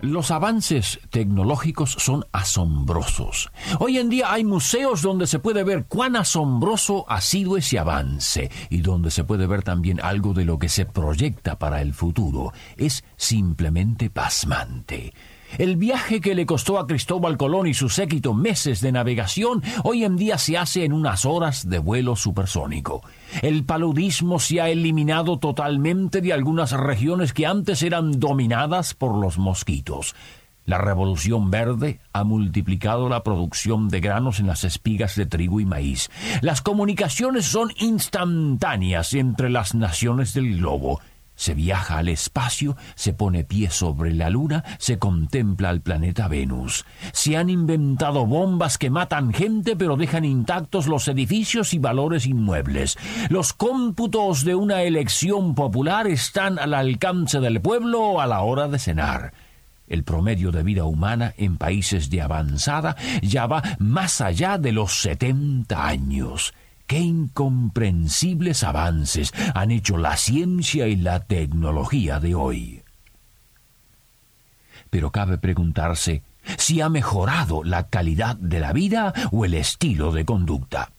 Los avances tecnológicos son asombrosos. Hoy en día hay museos donde se puede ver cuán asombroso ha sido ese avance y donde se puede ver también algo de lo que se proyecta para el futuro. Es simplemente pasmante. El viaje que le costó a Cristóbal Colón y su séquito meses de navegación hoy en día se hace en unas horas de vuelo supersónico. El paludismo se ha eliminado totalmente de algunas regiones que antes eran dominadas por los mosquitos. La revolución verde ha multiplicado la producción de granos en las espigas de trigo y maíz. Las comunicaciones son instantáneas entre las naciones del globo. Se viaja al espacio, se pone pie sobre la Luna, se contempla al planeta Venus. Se han inventado bombas que matan gente pero dejan intactos los edificios y valores inmuebles. Los cómputos de una elección popular están al alcance del pueblo a la hora de cenar. El promedio de vida humana en países de avanzada ya va más allá de los 70 años qué incomprensibles avances han hecho la ciencia y la tecnología de hoy. Pero cabe preguntarse si ha mejorado la calidad de la vida o el estilo de conducta.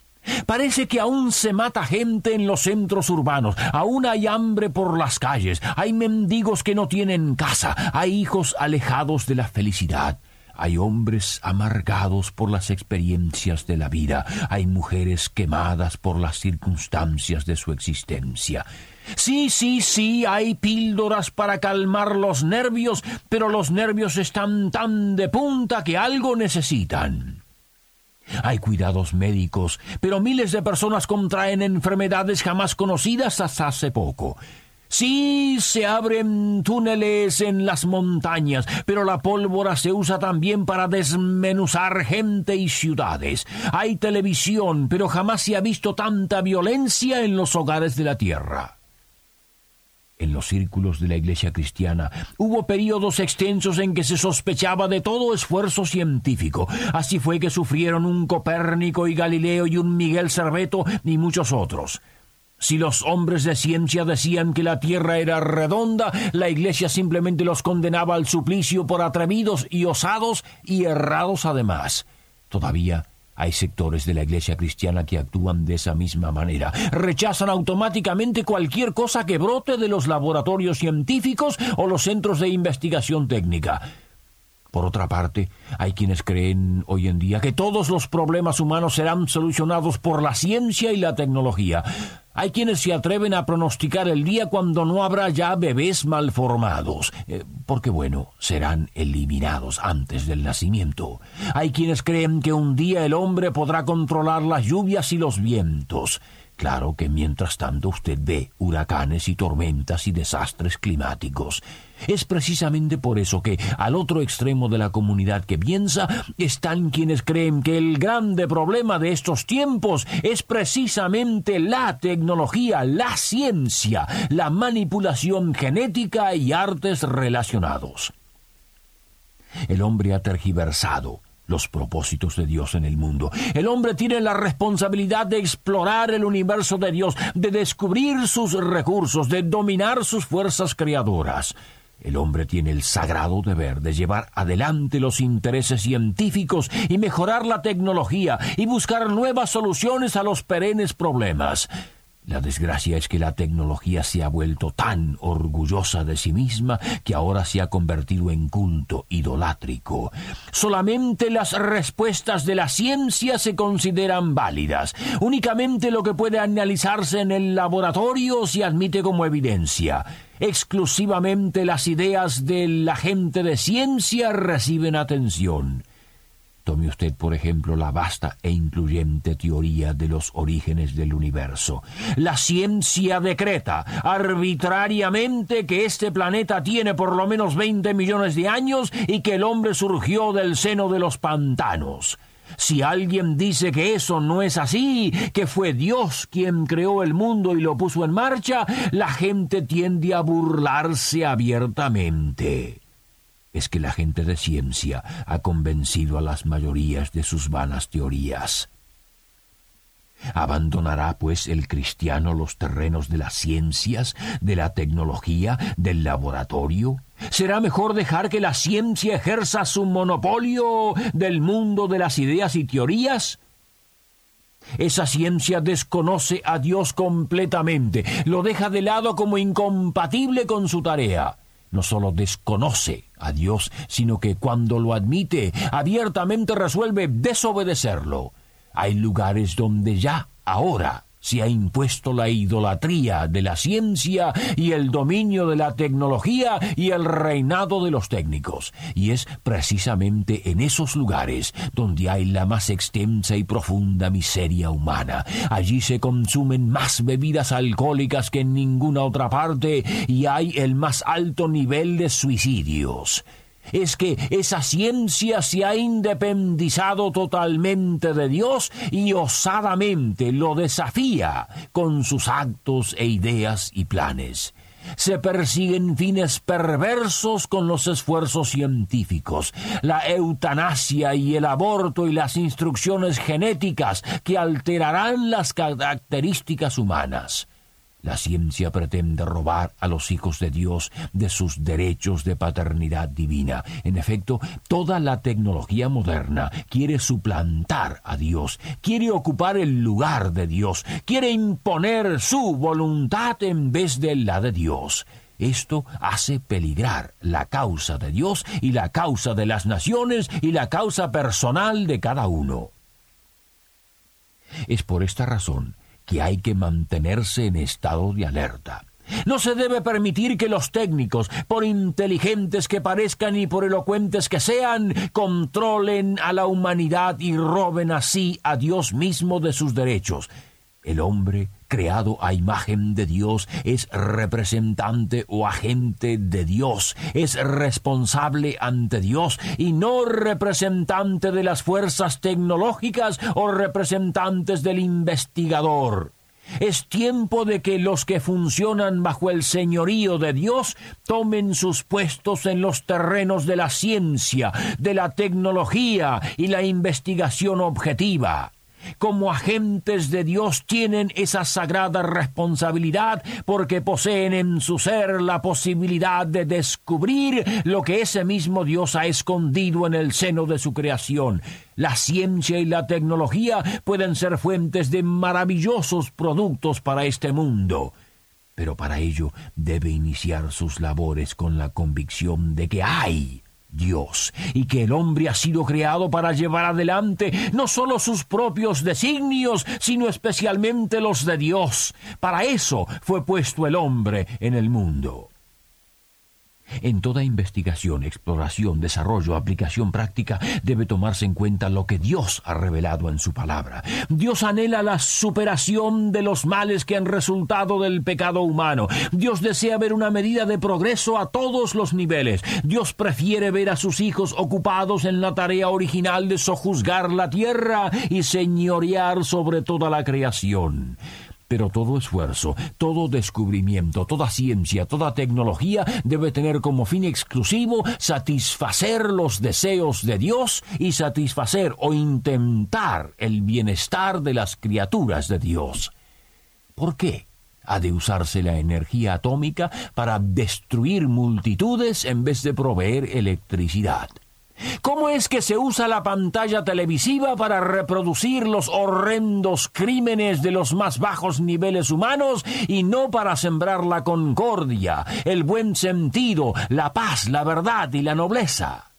Parece que aún se mata gente en los centros urbanos, aún hay hambre por las calles, hay mendigos que no tienen casa, hay hijos alejados de la felicidad. Hay hombres amargados por las experiencias de la vida, hay mujeres quemadas por las circunstancias de su existencia. Sí, sí, sí, hay píldoras para calmar los nervios, pero los nervios están tan de punta que algo necesitan. Hay cuidados médicos, pero miles de personas contraen enfermedades jamás conocidas hasta hace poco. Sí, se abren túneles en las montañas, pero la pólvora se usa también para desmenuzar gente y ciudades. Hay televisión, pero jamás se ha visto tanta violencia en los hogares de la tierra. En los círculos de la Iglesia cristiana hubo períodos extensos en que se sospechaba de todo esfuerzo científico. Así fue que sufrieron un Copérnico y Galileo y un Miguel Cerveto y muchos otros. Si los hombres de ciencia decían que la Tierra era redonda, la Iglesia simplemente los condenaba al suplicio por atrevidos y osados y errados además. Todavía hay sectores de la Iglesia cristiana que actúan de esa misma manera. Rechazan automáticamente cualquier cosa que brote de los laboratorios científicos o los centros de investigación técnica. Por otra parte, hay quienes creen hoy en día que todos los problemas humanos serán solucionados por la ciencia y la tecnología. Hay quienes se atreven a pronosticar el día cuando no habrá ya bebés malformados, eh, porque bueno, serán eliminados antes del nacimiento. Hay quienes creen que un día el hombre podrá controlar las lluvias y los vientos. Claro que mientras tanto usted ve huracanes y tormentas y desastres climáticos. Es precisamente por eso que al otro extremo de la comunidad que piensa están quienes creen que el grande problema de estos tiempos es precisamente la tecnología, la ciencia, la manipulación genética y artes relacionados. El hombre ha tergiversado los propósitos de Dios en el mundo. El hombre tiene la responsabilidad de explorar el universo de Dios, de descubrir sus recursos, de dominar sus fuerzas creadoras. El hombre tiene el sagrado deber de llevar adelante los intereses científicos y mejorar la tecnología y buscar nuevas soluciones a los perennes problemas. La desgracia es que la tecnología se ha vuelto tan orgullosa de sí misma que ahora se ha convertido en culto idolátrico. Solamente las respuestas de la ciencia se consideran válidas. Únicamente lo que puede analizarse en el laboratorio se admite como evidencia. Exclusivamente las ideas de la gente de ciencia reciben atención. Tome usted, por ejemplo, la vasta e incluyente teoría de los orígenes del universo. La ciencia decreta arbitrariamente que este planeta tiene por lo menos 20 millones de años y que el hombre surgió del seno de los pantanos. Si alguien dice que eso no es así, que fue Dios quien creó el mundo y lo puso en marcha, la gente tiende a burlarse abiertamente es que la gente de ciencia ha convencido a las mayorías de sus vanas teorías. ¿Abandonará, pues, el cristiano los terrenos de las ciencias, de la tecnología, del laboratorio? ¿Será mejor dejar que la ciencia ejerza su monopolio del mundo de las ideas y teorías? Esa ciencia desconoce a Dios completamente, lo deja de lado como incompatible con su tarea no solo desconoce a Dios, sino que cuando lo admite, abiertamente resuelve desobedecerlo. Hay lugares donde ya, ahora, se ha impuesto la idolatría de la ciencia y el dominio de la tecnología y el reinado de los técnicos. Y es precisamente en esos lugares donde hay la más extensa y profunda miseria humana. Allí se consumen más bebidas alcohólicas que en ninguna otra parte y hay el más alto nivel de suicidios es que esa ciencia se ha independizado totalmente de Dios y osadamente lo desafía con sus actos e ideas y planes. Se persiguen fines perversos con los esfuerzos científicos, la eutanasia y el aborto y las instrucciones genéticas que alterarán las características humanas. La ciencia pretende robar a los hijos de Dios de sus derechos de paternidad divina. En efecto, toda la tecnología moderna quiere suplantar a Dios, quiere ocupar el lugar de Dios, quiere imponer su voluntad en vez de la de Dios. Esto hace peligrar la causa de Dios y la causa de las naciones y la causa personal de cada uno. Es por esta razón que hay que mantenerse en estado de alerta. No se debe permitir que los técnicos, por inteligentes que parezcan y por elocuentes que sean, controlen a la humanidad y roben así a Dios mismo de sus derechos. El hombre, creado a imagen de Dios, es representante o agente de Dios, es responsable ante Dios y no representante de las fuerzas tecnológicas o representantes del investigador. Es tiempo de que los que funcionan bajo el señorío de Dios tomen sus puestos en los terrenos de la ciencia, de la tecnología y la investigación objetiva como agentes de Dios tienen esa sagrada responsabilidad porque poseen en su ser la posibilidad de descubrir lo que ese mismo Dios ha escondido en el seno de su creación. La ciencia y la tecnología pueden ser fuentes de maravillosos productos para este mundo pero para ello debe iniciar sus labores con la convicción de que hay Dios, y que el hombre ha sido creado para llevar adelante no sólo sus propios designios, sino especialmente los de Dios. Para eso fue puesto el hombre en el mundo. En toda investigación, exploración, desarrollo, aplicación práctica debe tomarse en cuenta lo que Dios ha revelado en su palabra. Dios anhela la superación de los males que han resultado del pecado humano. Dios desea ver una medida de progreso a todos los niveles. Dios prefiere ver a sus hijos ocupados en la tarea original de sojuzgar la tierra y señorear sobre toda la creación. Pero todo esfuerzo, todo descubrimiento, toda ciencia, toda tecnología debe tener como fin exclusivo satisfacer los deseos de Dios y satisfacer o intentar el bienestar de las criaturas de Dios. ¿Por qué? ha de usarse la energía atómica para destruir multitudes en vez de proveer electricidad. ¿Cómo es que se usa la pantalla televisiva para reproducir los horrendos crímenes de los más bajos niveles humanos y no para sembrar la concordia, el buen sentido, la paz, la verdad y la nobleza?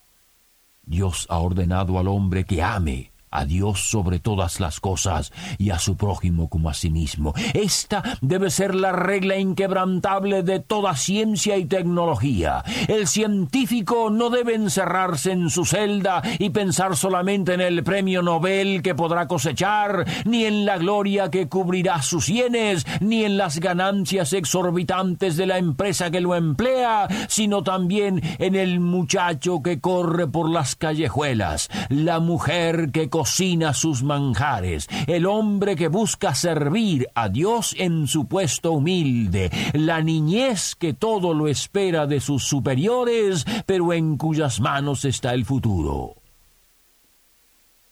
Dios ha ordenado al hombre que ame a Dios sobre todas las cosas y a su prójimo como a sí mismo. Esta debe ser la regla inquebrantable de toda ciencia y tecnología. El científico no debe encerrarse en su celda y pensar solamente en el premio Nobel que podrá cosechar, ni en la gloria que cubrirá sus sienes, ni en las ganancias exorbitantes de la empresa que lo emplea, sino también en el muchacho que corre por las callejuelas, la mujer que cocina sus manjares, el hombre que busca servir a Dios en su puesto humilde, la niñez que todo lo espera de sus superiores, pero en cuyas manos está el futuro.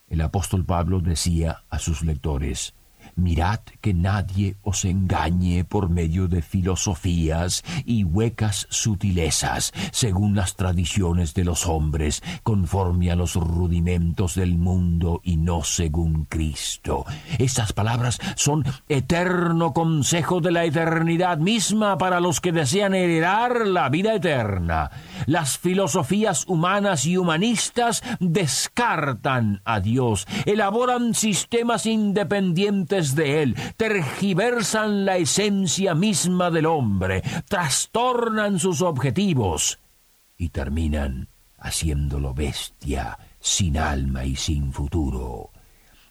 El apóstol Pablo decía a sus lectores, Mirad que nadie os engañe por medio de filosofías y huecas sutilezas, según las tradiciones de los hombres, conforme a los rudimentos del mundo y no según Cristo. Estas palabras son eterno consejo de la eternidad misma para los que desean heredar la vida eterna. Las filosofías humanas y humanistas descartan a Dios, elaboran sistemas independientes de él, tergiversan la esencia misma del hombre, trastornan sus objetivos y terminan haciéndolo bestia, sin alma y sin futuro.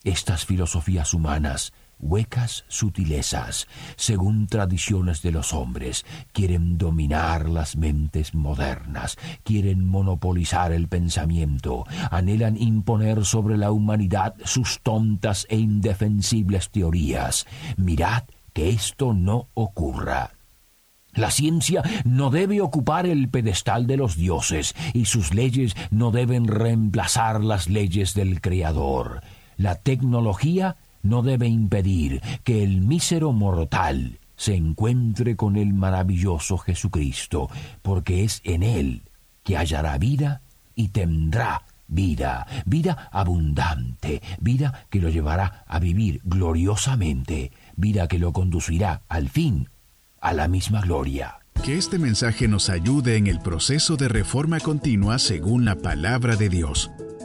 Estas filosofías humanas huecas sutilezas, según tradiciones de los hombres, quieren dominar las mentes modernas, quieren monopolizar el pensamiento, anhelan imponer sobre la humanidad sus tontas e indefensibles teorías. Mirad que esto no ocurra. La ciencia no debe ocupar el pedestal de los dioses y sus leyes no deben reemplazar las leyes del Creador. La tecnología no debe impedir que el mísero mortal se encuentre con el maravilloso Jesucristo, porque es en él que hallará vida y tendrá vida, vida abundante, vida que lo llevará a vivir gloriosamente, vida que lo conducirá al fin a la misma gloria. Que este mensaje nos ayude en el proceso de reforma continua según la palabra de Dios.